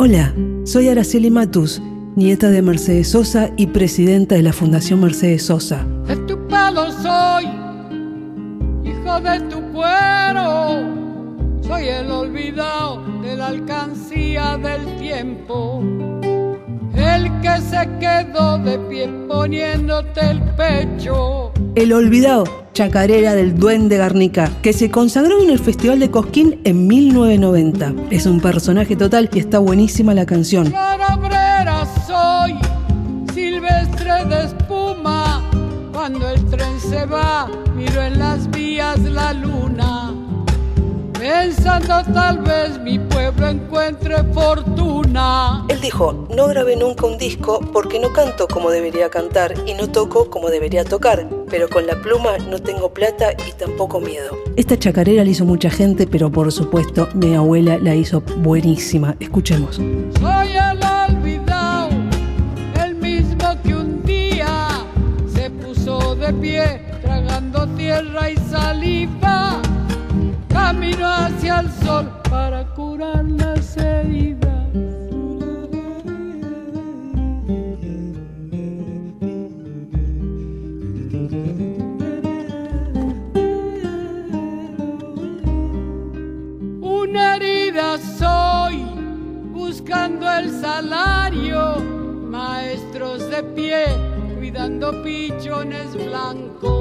Hola, soy Araceli Matus, nieta de Mercedes Sosa y presidenta de la Fundación Mercedes Sosa. De tu soy, hijo de tu cuero. Soy el olvidado de la alcancía del tiempo. El que se quedó de pie poniéndote el pecho. El olvidado, chacarera del Duende Garnica, que se consagró en el Festival de Cosquín en 1990. Es un personaje total y está buenísima la canción. Carabrera soy, silvestre de espuma. Cuando el tren se va, miro en las vías la luna. Pensando tal vez mi pueblo encuentre fortuna. Él dijo, no grabé nunca un disco porque no canto como debería cantar y no toco como debería tocar, pero con la pluma no tengo plata y tampoco miedo. Esta chacarera la hizo mucha gente, pero por supuesto mi abuela la hizo buenísima. Escuchemos. Soy el olvidado, el mismo que un día se puso de pie tragando tierra y saliva. Camino hacia el sol para curar las heridas. Una herida soy, buscando el salario, maestros de pie, cuidando pichones blancos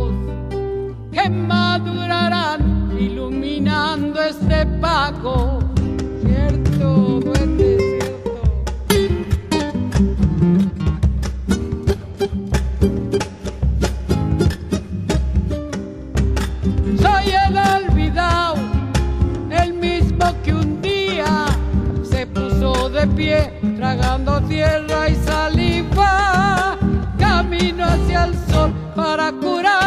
que madurarán iluminando este pago. Cierto, duende, cierto. Soy el olvidado, el mismo que un día se puso de pie, tragando tierra y saliva. Camino hacia el sol para curar